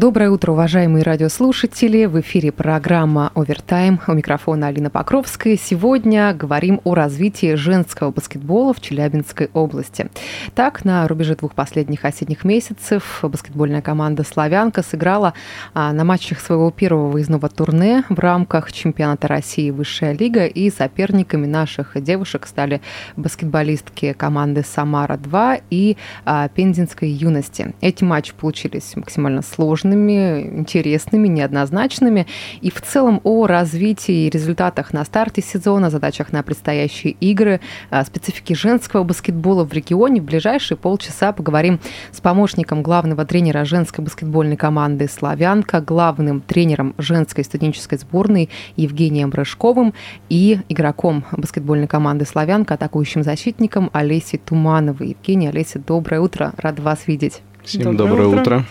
Доброе утро, уважаемые радиослушатели. В эфире программа «Овертайм». У микрофона Алина Покровская. Сегодня говорим о развитии женского баскетбола в Челябинской области. Так, на рубеже двух последних осенних месяцев баскетбольная команда «Славянка» сыграла а, на матчах своего первого выездного турне в рамках чемпионата России «Высшая лига». И соперниками наших девушек стали баскетболистки команды «Самара-2» и а, Пензенской юности. Эти матчи получились максимально сложными сложными, интересными, неоднозначными. И в целом о развитии и результатах на старте сезона, задачах на предстоящие игры, специфике женского баскетбола в регионе в ближайшие полчаса поговорим с помощником главного тренера женской баскетбольной команды «Славянка», главным тренером женской студенческой сборной Евгением Рыжковым и игроком баскетбольной команды «Славянка», атакующим защитником Олесей Тумановой. Евгений, Олеся, доброе утро, рада вас видеть. Всем доброе, доброе утро. утро.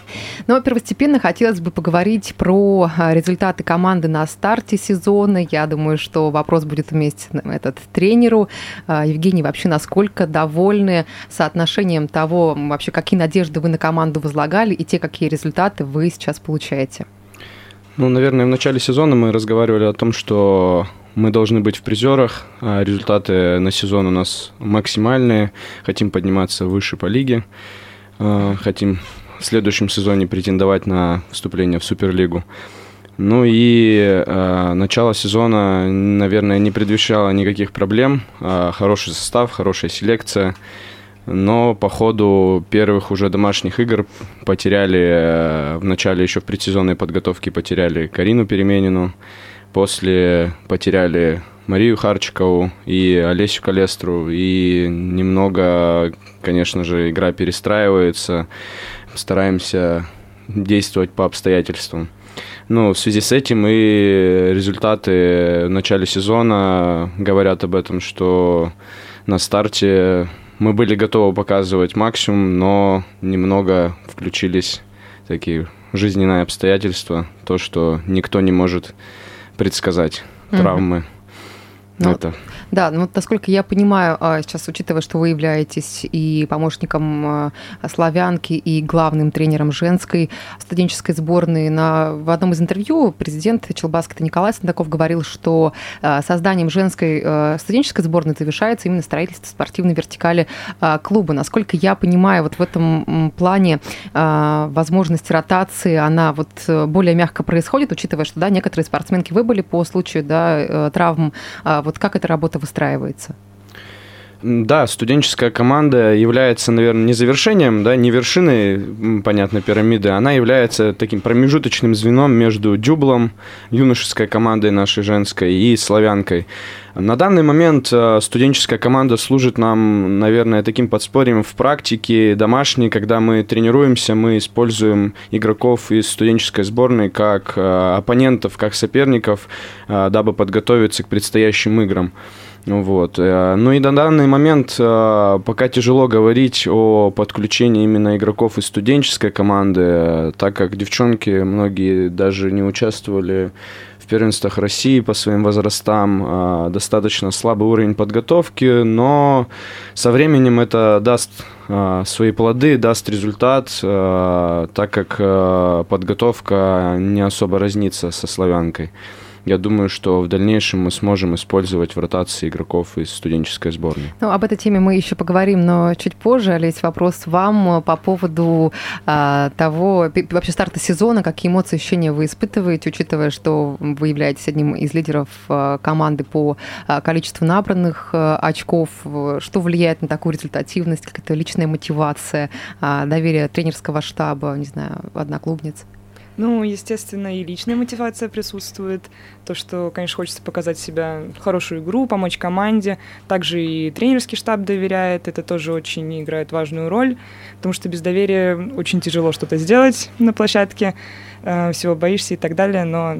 Ну, первостепенно хотелось бы поговорить про а, результаты команды на старте сезона. Я думаю, что вопрос будет вместе этот тренеру. А, Евгений, вообще насколько довольны соотношением того, вообще какие надежды вы на команду возлагали и те, какие результаты вы сейчас получаете? Ну, наверное, в начале сезона мы разговаривали о том, что мы должны быть в призерах, а результаты на сезон у нас максимальные, хотим подниматься выше по лиге. Э, хотим в следующем сезоне претендовать на вступление в Суперлигу. Ну и э, начало сезона, наверное, не предвещало никаких проблем. Э, хороший состав, хорошая селекция. Но по ходу первых уже домашних игр потеряли, э, в начале еще в предсезонной подготовке потеряли Карину Переменину. После потеряли Марию Харчикову и Олесю Калестру. И немного, конечно же, игра перестраивается. Стараемся действовать по обстоятельствам. Ну, в связи с этим и результаты в начале сезона говорят об этом, что на старте мы были готовы показывать максимум, но немного включились такие жизненные обстоятельства, то, что никто не может предсказать, травмы. Mm-hmm. Ну, это. Да, ну насколько я понимаю, а, сейчас, учитывая, что вы являетесь и помощником а, славянки, и главным тренером женской студенческой сборной, на, в одном из интервью президент Челбаскета Николай Сандаков говорил, что а, созданием женской студенческой сборной завершается именно строительство спортивной вертикали клуба. Насколько я понимаю, вот в этом плане возможность ротации, она вот более мягко происходит, учитывая, что да, некоторые спортсменки выбыли по случаю да, э, травм вот как эта работа выстраивается? Да, студенческая команда является, наверное, не завершением, да, не вершиной, понятно, пирамиды, она является таким промежуточным звеном между дюблом, юношеской командой нашей женской и славянкой. На данный момент э, студенческая команда служит нам, наверное, таким подспорьем в практике домашней, когда мы тренируемся, мы используем игроков из студенческой сборной как э, оппонентов, как соперников, э, дабы подготовиться к предстоящим играм. Вот. Э, ну и на данный момент э, пока тяжело говорить о подключении именно игроков из студенческой команды, э, так как девчонки многие даже не участвовали в первенствах России по своим возрастам. Достаточно слабый уровень подготовки, но со временем это даст свои плоды, даст результат, так как подготовка не особо разнится со славянкой я думаю, что в дальнейшем мы сможем использовать в ротации игроков из студенческой сборной. Ну, об этой теме мы еще поговорим, но чуть позже. Олесь, вопрос вам по поводу а, того, вообще старта сезона, какие эмоции, ощущения вы испытываете, учитывая, что вы являетесь одним из лидеров а, команды по а, количеству набранных а, очков. Что влияет на такую результативность, как это личная мотивация, доверие тренерского штаба, не знаю, одноклубниц? Ну, естественно, и личная мотивация присутствует. То, что, конечно, хочется показать себя хорошую игру, помочь команде. Также и тренерский штаб доверяет. Это тоже очень играет важную роль, потому что без доверия очень тяжело что-то сделать на площадке. Э, всего боишься и так далее. Но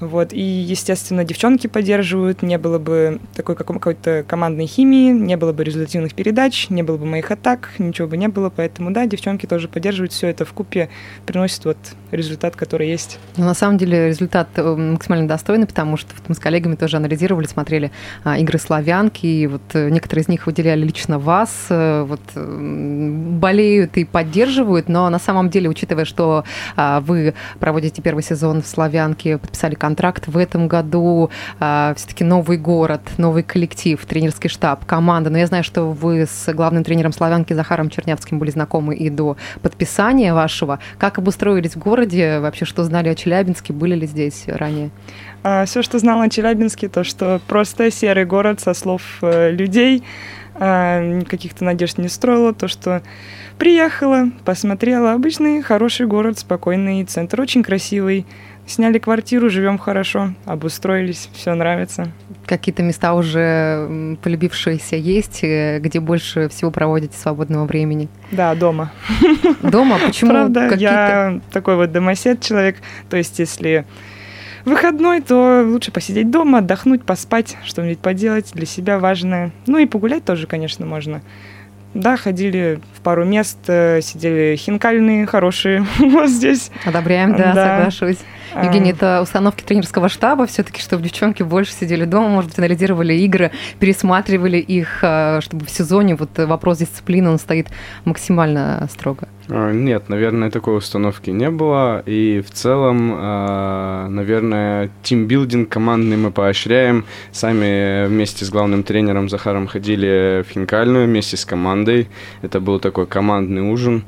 Вот. И, естественно, девчонки поддерживают. Не было бы такой какой-то командной химии, не было бы результативных передач, не было бы моих атак, ничего бы не было. Поэтому, да, девчонки тоже поддерживают. Все это в купе приносит вот результат, который есть. Но на самом деле результат э, максимально достойный, потому что мы с коллегами тоже анализировали, смотрели а, игры славянки, и вот э, некоторые из них выделяли лично вас, а, вот болеют и поддерживают, но на самом деле, учитывая, что а, вы проводите первый сезон в славянке, подписали контракт в этом году, а, все-таки новый город, новый коллектив, тренерский штаб, команда, но я знаю, что вы с главным тренером славянки Захаром Чернявским были знакомы и до подписания вашего. Как обустроились в городе, вообще что знали о Челябинске, были ли здесь ранее? А, все, что знала о Челябинске, то, что просто серый город со слов э, людей, а, каких-то надежд не строила, то, что приехала, посмотрела, обычный хороший город, спокойный, центр очень красивый, сняли квартиру, живем хорошо, обустроились, все нравится. Какие-то места уже полюбившиеся есть, э, где больше всего проводите свободного времени? Да, дома. Дома? Почему? Правда, я такой вот домосед человек, то есть если выходной, то лучше посидеть дома, отдохнуть, поспать, что-нибудь поделать для себя важное. Ну и погулять тоже, конечно, можно. Да, ходили в пару мест, э, сидели хинкальные, хорошие вот здесь. Одобряем, да, да. соглашусь. А. Евгений, это установки тренерского штаба все-таки, чтобы девчонки больше сидели дома, может быть, анализировали игры, пересматривали их, э, чтобы в сезоне вот вопрос дисциплины, он стоит максимально строго. А, нет, наверное, такой установки не было. И в целом, а, наверное, тимбилдинг командный мы поощряем. Сами вместе с главным тренером Захаром ходили в хинкальную вместе с командой. Это был такой командный ужин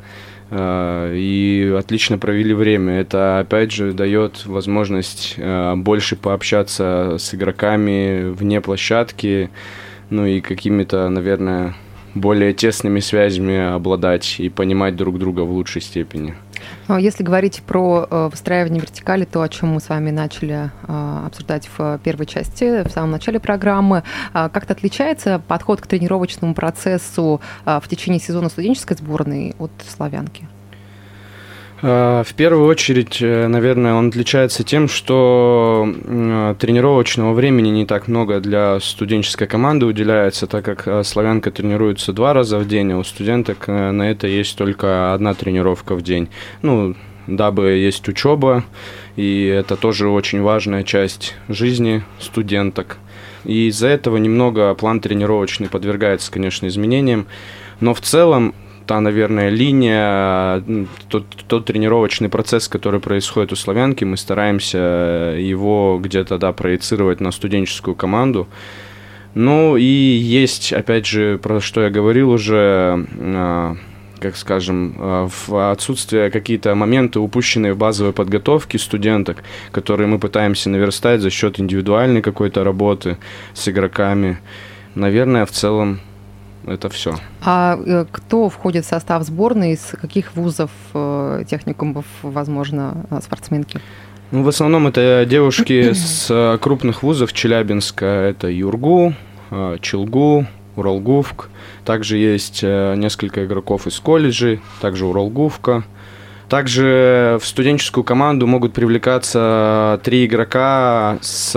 а, и отлично провели время. Это, опять же, дает возможность больше пообщаться с игроками вне площадки, ну и какими-то, наверное, более тесными связями обладать и понимать друг друга в лучшей степени. Ну, если говорить про э, выстраивание вертикали, то, о чем мы с вами начали э, обсуждать в первой части, в самом начале программы, э, как-то отличается подход к тренировочному процессу в течение сезона студенческой сборной от славянки? Э, в первую очередь, э, наверное, он отличается тем, что э, тренировочного времени не так много для студенческой команды уделяется, так как славянка тренируется два раза в день, а у студенток на это есть только одна тренировка в день. Ну, дабы есть учеба, и это тоже очень важная часть жизни студенток. И из-за этого немного план тренировочный подвергается, конечно, изменениям. Но в целом та, наверное, линия, тот, тот тренировочный процесс, который происходит у славянки, мы стараемся его где-то, да, проецировать на студенческую команду. Ну и есть, опять же, про что я говорил уже, а, как скажем, а, в отсутствие какие-то моменты, упущенные в базовой подготовке студенток, которые мы пытаемся наверстать за счет индивидуальной какой-то работы с игроками. Наверное, в целом это все. А э, кто входит в состав сборной, из каких вузов, э, техникумов, возможно, э, спортсменки? Ну, в основном это девушки с крупных вузов Челябинска. Это Юргу, Челгу, Уралгувк. Также есть несколько игроков из колледжей, также Уралгувка. Также в студенческую команду могут привлекаться три игрока с,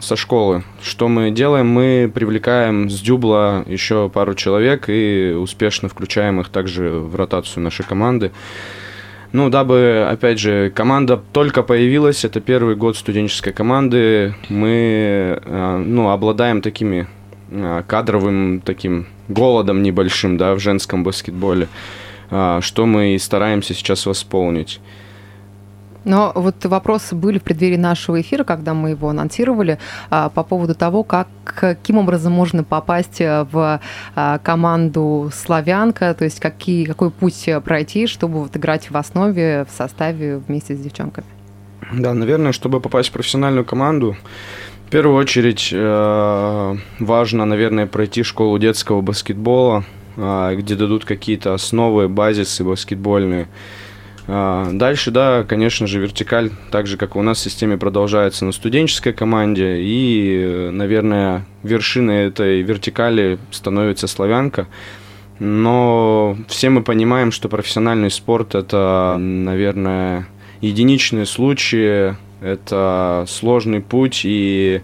со школы. Что мы делаем? Мы привлекаем с дюбла еще пару человек и успешно включаем их также в ротацию нашей команды. Ну, дабы, опять же, команда только появилась, это первый год студенческой команды, мы, э, ну, обладаем такими э, кадровым таким голодом небольшим, да, в женском баскетболе. А, что мы и стараемся сейчас восполнить. Но вот вопросы были в преддверии нашего эфира, когда мы его анонсировали, а, по поводу того, как, каким образом можно попасть э, в а, команду «Славянка», то есть какие, какой путь пройти, чтобы вот играть в основе, в составе вместе с девчонками. Да, наверное, чтобы попасть в профессиональную команду, в первую очередь э, важно, наверное, пройти школу детского баскетбола – где дадут какие-то основы, базисы баскетбольные. А, дальше, да, конечно же, вертикаль, так же, как и у нас в системе, продолжается на студенческой команде. И, наверное, вершиной этой вертикали становится славянка. Но все мы понимаем, что профессиональный спорт – это, наверное, единичные случаи, Это сложный путь, и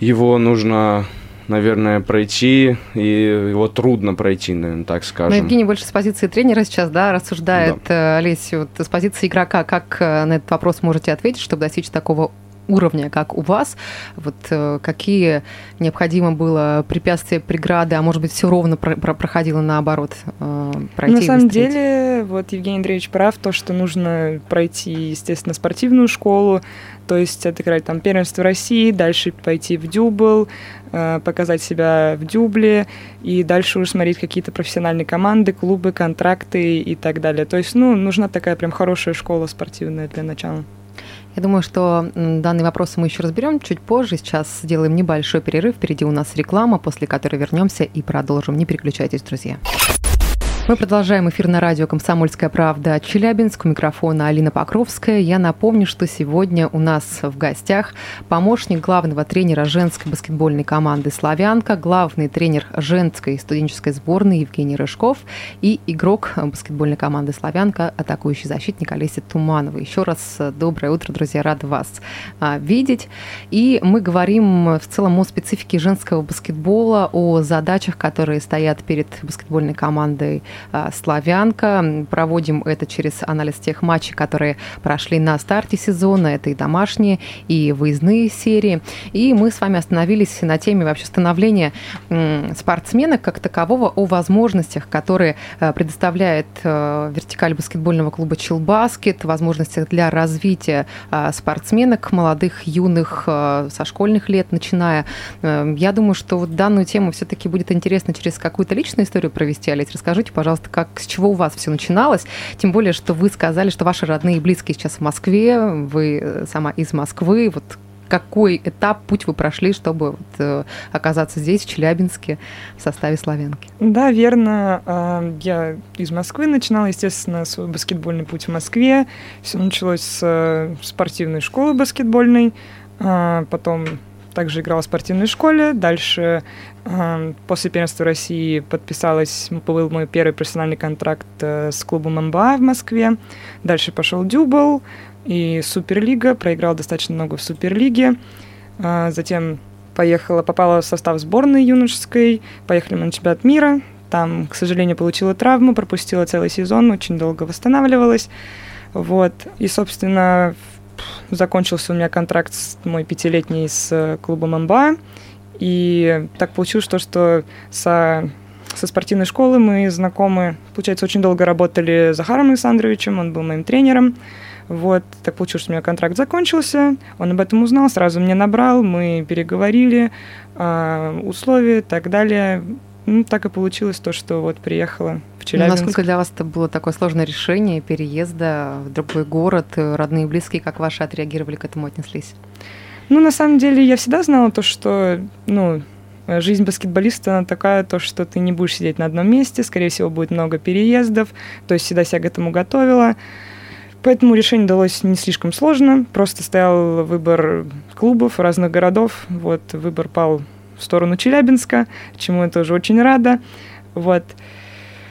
его нужно наверное, пройти, и его трудно пройти, наверное, так скажем. Но Евгений больше с позиции тренера сейчас, да, рассуждает да. Э, Олесю, вот, с позиции игрока. Как э, на этот вопрос можете ответить, чтобы достичь такого уровня, как у вас, вот э, какие необходимо было препятствия, преграды, а может быть все ровно про про проходило наоборот э, пройти? На самом деле, вот Евгений Андреевич прав, то, что нужно пройти, естественно, спортивную школу, то есть отыграть там первенство России, дальше пойти в дюбл, показать себя в дюбле, и дальше уже смотреть какие-то профессиональные команды, клубы, контракты и так далее. То есть, ну, нужна такая прям хорошая школа спортивная для начала. Я думаю, что данный вопрос мы еще разберем чуть позже. Сейчас сделаем небольшой перерыв. Впереди у нас реклама, после которой вернемся и продолжим. Не переключайтесь, друзья. Мы продолжаем эфир на радио «Комсомольская правда» Челябинск. У микрофона Алина Покровская. Я напомню, что сегодня у нас в гостях помощник главного тренера женской баскетбольной команды «Славянка», главный тренер женской студенческой сборной Евгений Рыжков и игрок баскетбольной команды «Славянка», атакующий защитник Олеся Туманова. Еще раз доброе утро, друзья, рада вас а, видеть. И мы говорим в целом о специфике женского баскетбола, о задачах, которые стоят перед баскетбольной командой «Славянка». Проводим это через анализ тех матчей, которые прошли на старте сезона. Это и домашние, и выездные серии. И мы с вами остановились на теме вообще становления спортсмена как такового, о возможностях, которые а, предоставляет а, вертикаль баскетбольного клуба «Чилбаскет», возможностях для развития спортсменок, молодых, юных, со школьных лет начиная. Я думаю, что вот данную тему все-таки будет интересно через какую-то личную историю провести. Олесь, расскажите, пожалуйста, пожалуйста, как, с чего у вас все начиналось? Тем более, что вы сказали, что ваши родные и близкие сейчас в Москве, вы э, сама из Москвы. Вот какой этап, путь вы прошли, чтобы вот, э, оказаться здесь, в Челябинске, в составе «Славянки»? Да, верно. А, я из Москвы начинала, естественно, свой баскетбольный путь в Москве. Все началось с э, спортивной школы баскетбольной, а, потом также играла в спортивной школе. Дальше э, после первенства России подписалась, был мой первый профессиональный контракт э, с клубом МБА в Москве. Дальше пошел Дюбл и Суперлига. Проиграл достаточно много в Суперлиге. Э, затем поехала, попала в состав сборной юношеской. Поехали мы на чемпионат мира. Там, к сожалению, получила травму, пропустила целый сезон, очень долго восстанавливалась. Вот. И, собственно, закончился у меня контракт мой пятилетний с э, клубом МБА. И так получилось, что, что со, со спортивной школы мы знакомы, получается, очень долго работали с Захаром Александровичем, он был моим тренером. Вот, так получилось, что у меня контракт закончился, он об этом узнал, сразу мне набрал, мы переговорили, э, условия и так далее. Ну, так и получилось то, что вот приехала в Челябинск. Насколько для вас это было такое сложное решение переезда в другой город? Родные и близкие, как ваши отреагировали к этому, отнеслись? Ну, на самом деле, я всегда знала то, что, ну, жизнь баскетболиста она такая, то, что ты не будешь сидеть на одном месте, скорее всего, будет много переездов, то есть всегда себя к этому готовила. Поэтому решение далось не слишком сложно, просто стоял выбор клубов разных городов, вот выбор пал в сторону Челябинска, чему я тоже очень рада. Вот.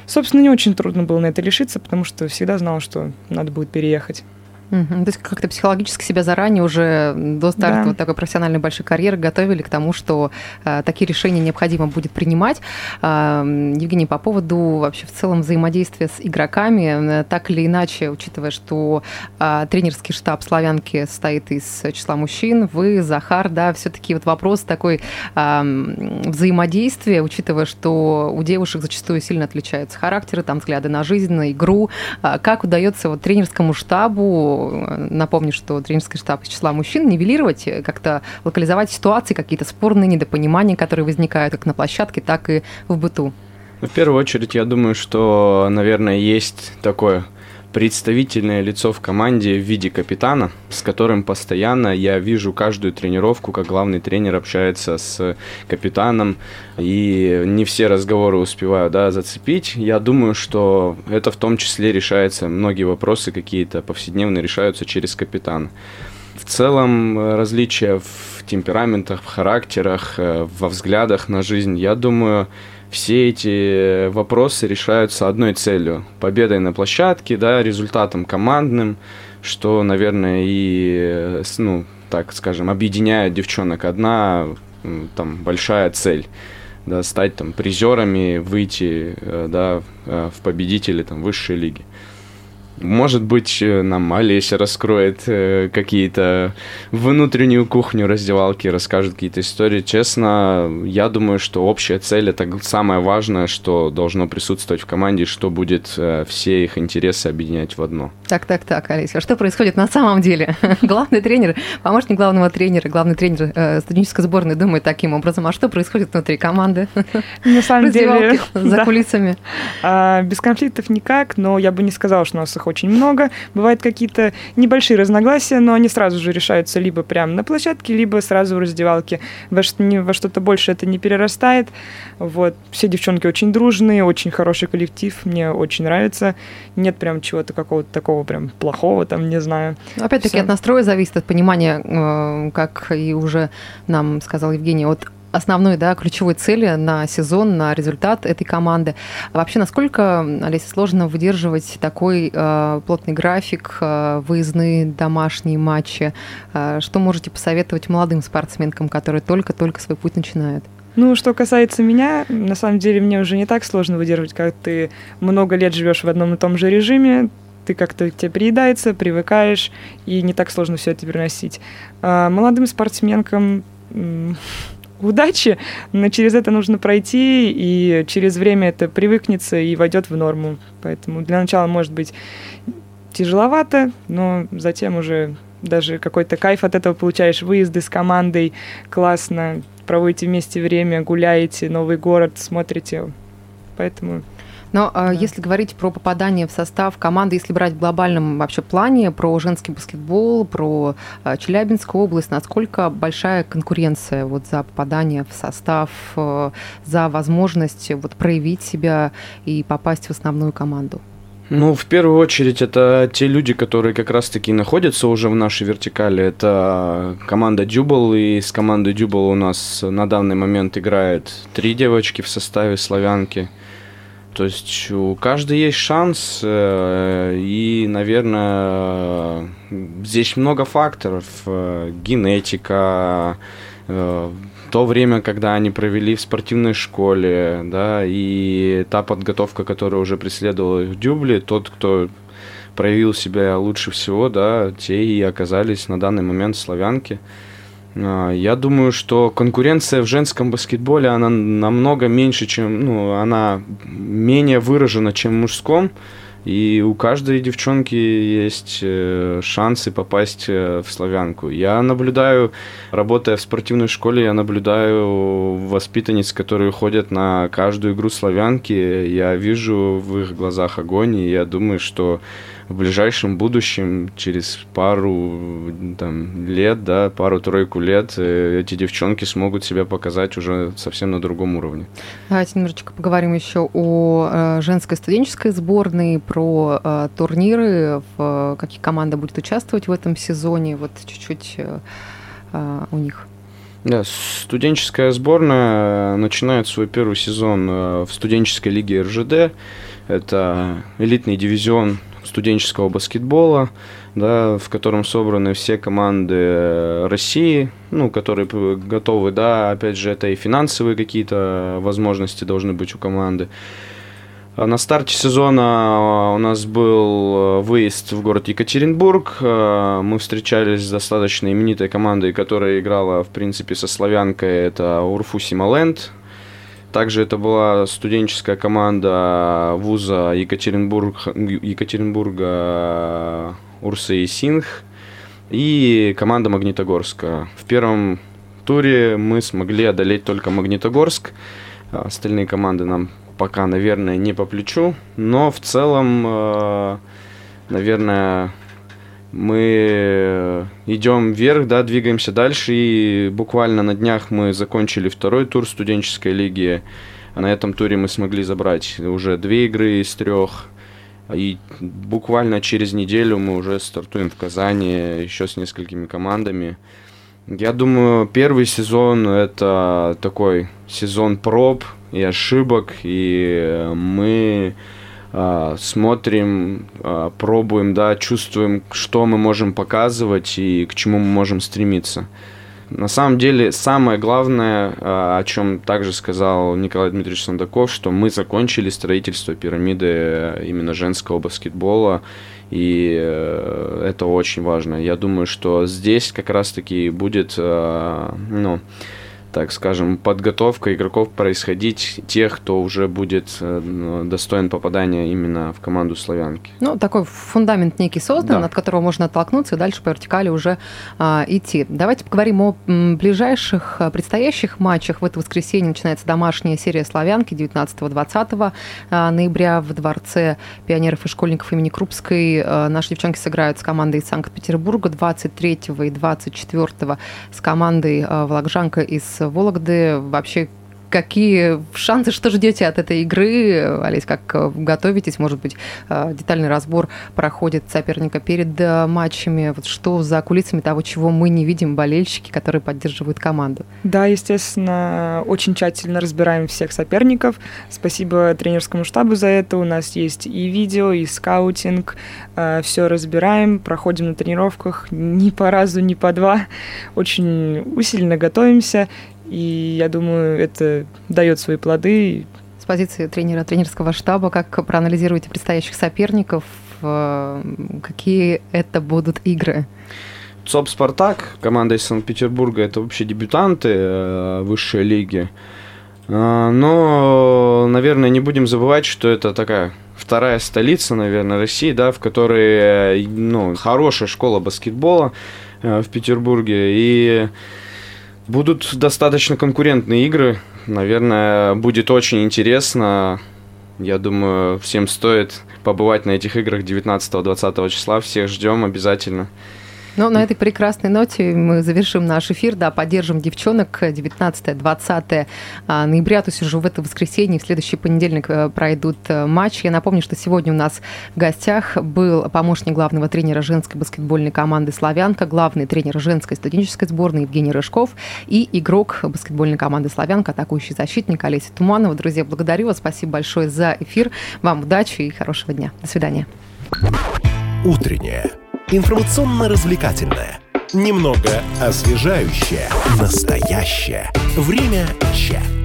Собственно, не очень трудно было на это решиться, потому что всегда знала, что надо будет переехать. Угу. То есть как-то психологически себя заранее уже до старта да. вот такой профессиональной большой карьеры готовили к тому, что э, такие решения необходимо будет принимать. Э, Евгений, по поводу вообще в целом взаимодействия с игроками, э, так или иначе, учитывая, что э, тренерский штаб «Славянки» состоит из числа мужчин, вы, Захар, да, все-таки вот вопрос такой э, взаимодействия, учитывая, что у девушек зачастую сильно отличаются характеры, там взгляды на жизнь, на игру. Э, как удается вот тренерскому штабу напомню, что тренерский штаб из числа мужчин, нивелировать, э, как-то локализовать ситуации, какие-то спорные недопонимания, которые возникают как на площадке, так и в быту? В первую очередь, я думаю, что, наверное, есть такое представительное лицо в команде в виде капитана, с которым постоянно я вижу каждую тренировку, как главный тренер общается с капитаном, и не все разговоры успеваю да, зацепить. Я думаю, что это в том числе решается, многие вопросы какие-то повседневные решаются через капитана. В целом различия в темпераментах, в характерах, э, во взглядах на жизнь, я думаю, все эти вопросы решаются одной целью – победой на площадке, да, результатом командным. что, наверное, и, ну, так скажем, объединяет девчонок. Одна там большая цель да, стать там призерами, выйти э, да, э, в победители там, высшей лиги. Может быть, э, нам Олеся раскроет э, какие-то внутреннюю кухню раздевалки, расскажет какие-то истории. Честно, я думаю, что общая цель это самое важное, что должно присутствовать в команде, что будет э, все их интересы объединять в одно. Так, так, так, Олеся, а что происходит на самом деле? Главный тренер, помощник главного тренера, главный тренер э, студенческой сборной думает таким образом. А что происходит внутри команды? На самом деле, за да. кулисами. А, без конфликтов никак, но я бы не сказала, что у нас их очень много. Бывают какие-то небольшие разногласия, но они сразу же решаются либо прямо на площадке, либо сразу в раздевалке. Во, во что-то больше это не перерастает. Вот. Все девчонки очень дружные, очень хороший коллектив, мне очень нравится. Нет прям чего-то какого-то такого прям плохого, там, не знаю. Но Опять-таки от настроя зависит, от понимания, э, как и уже нам сказал Евгений, от основной, да, ключевой цели на сезон, на результат этой команды. Вообще, насколько, Олеся, сложно выдерживать такой э, плотный график, э, выездные домашние матчи? Э, что можете посоветовать молодым спортсменкам, которые только-только свой путь начинают? Ну, что касается меня, на самом деле мне уже не так сложно выдерживать, как ты много лет живешь в одном и том же режиме, ты как-то тебе приедается, привыкаешь, и не так сложно все это переносить. А молодым спортсменкам удачи, но через это нужно пройти, и через время это привыкнется и войдет в норму. Поэтому для начала может быть тяжеловато, но затем уже даже какой-то кайф от этого получаешь. Выезды с командой классно, проводите вместе время, гуляете, новый город смотрите. Поэтому Но а, Да. если говорить про попадание в состав команды, если брать в глобальном вообще плане, про женский баскетбол, про а, Челябинскую область, насколько большая конкуренция вот за попадание в состав, э, за возможность вот проявить себя и попасть в основную команду? Ну, в первую очередь, это те люди, которые как раз-таки находятся уже в нашей вертикали. Это команда Дюбл, и с командой Дюбл у нас на данный момент играет три девочки в составе славянки. То есть у каждой есть шанс, э, и, наверное, здесь много факторов. Э, Генетика, э, то время, когда они провели в спортивной школе, да, и та подготовка, которая уже преследовала их в дюбле, тот, кто проявил себя лучше всего, да, те и оказались на данный момент в славянке. А, Я думаю, что конкуренция в женском баскетболе, она намного меньше, чем, ну, она менее выражена, чем в мужском. И у каждой девчонки есть э, шансы попасть э, в славянку. Я наблюдаю, работая в спортивной школе, я наблюдаю воспитанниц, которые ходят на каждую игру славянки. Я вижу в их глазах огонь, и я думаю, что в ближайшем будущем, через пару там, лет, да, пару-тройку лет, э, эти девчонки смогут себя показать уже совсем на другом уровне. Давайте немножечко поговорим еще о э, женской студенческой сборной, про э, турниры, в какие команды будет участвовать в этом сезоне, вот чуть-чуть у них. Да, студенческая сборная начинает свой первый сезон в студенческой лиге РЖД. Это элитный дивизион студенческого баскетбола, да, в котором собраны все команды э, России, ну, которые готовы, да, опять же, это и финансовые какие-то возможности должны быть у команды. А На старте сезона у нас был э, выезд в город Екатеринбург. Э, Мы встречались с достаточно именитой командой, которая играла, в принципе, со славянкой. Это Урфу Сималенд. Также это была студенческая команда вуза Екатеринбург, Екатеринбурга Урса и Синх и команда Магнитогорска. В первом туре мы смогли одолеть только Магнитогорск. А Остальные команды нам пока, наверное, не по плечу. Но в целом, э, наверное, мы идем вверх, да, двигаемся дальше. И буквально на днях мы закончили второй тур студенческой лиги. А На этом туре мы смогли забрать уже две игры из трех. И буквально через неделю мы уже стартуем в Казани еще с несколькими командами. Я думаю, первый сезон это такой сезон проб и ошибок, и мы смотрим, а, пробуем, да, чувствуем, что мы можем показывать и к чему мы можем стремиться. На самом деле, самое главное, а, о чем также сказал Николай Дмитриевич Сандаков, что мы закончили строительство пирамиды именно женского баскетбола, и э, это очень важно. Я думаю, что здесь как раз-таки будет, ну, так скажем, подготовка игроков происходить тех, кто уже будет э, достоин попадания именно в команду славянки. Ну, такой фундамент некий создан, да. от которого можно оттолкнуться и дальше по вертикали уже а, идти. Давайте поговорим о ближайших а, предстоящих матчах. В это воскресенье начинается домашняя серия славянки 19-20 а, ноября в Дворце пионеров и школьников имени Крупской. А, наши девчонки сыграют с командой из Санкт-Петербурга 23 и 24 с командой а, Волокжанка из Вологды вообще какие шансы, что ждете от этой игры? Олесь, как э, готовитесь? Может быть, э, детальный разбор проходит соперника перед э, матчами? Вот что за кулисами того, чего мы не видим, болельщики, которые поддерживают команду? Да, естественно, очень тщательно разбираем всех соперников. Спасибо тренерскому штабу за это. У нас есть и видео, и скаутинг. Все разбираем, проходим на тренировках ни по разу, ни по два. Очень усиленно готовимся и я думаю, это дает свои плоды. С позиции тренера, тренерского штаба, как проанализируете предстоящих соперников, э, какие это будут игры? ЦОП «Спартак», команда из Санкт-Петербурга, это вообще дебютанты э, высшей лиги. Э, но, наверное, не будем забывать, что это такая вторая столица, наверное, России, да, в которой ну, хорошая школа баскетбола в Петербурге. И Будут достаточно конкурентные игры. Наверное, будет очень интересно. Я думаю, всем стоит побывать на этих играх 19-20 числа. Всех ждем обязательно. Ну, на этой прекрасной ноте мы завершим наш эфир, да, поддержим девчонок 19-20 а, ноября, то есть уже в это воскресенье, в следующий понедельник э, пройдут э, матчи. Я напомню, что сегодня у нас в гостях был помощник главного тренера женской баскетбольной команды «Славянка», главный тренер женской студенческой сборной Евгений Рыжков и игрок баскетбольной команды «Славянка», атакующий защитник Олеся Туманова. Друзья, благодарю вас, спасибо большое за эфир. Вам удачи и хорошего дня. До свидания. Утреннее информационно-развлекательное, немного освежающее, настоящее. Время чат.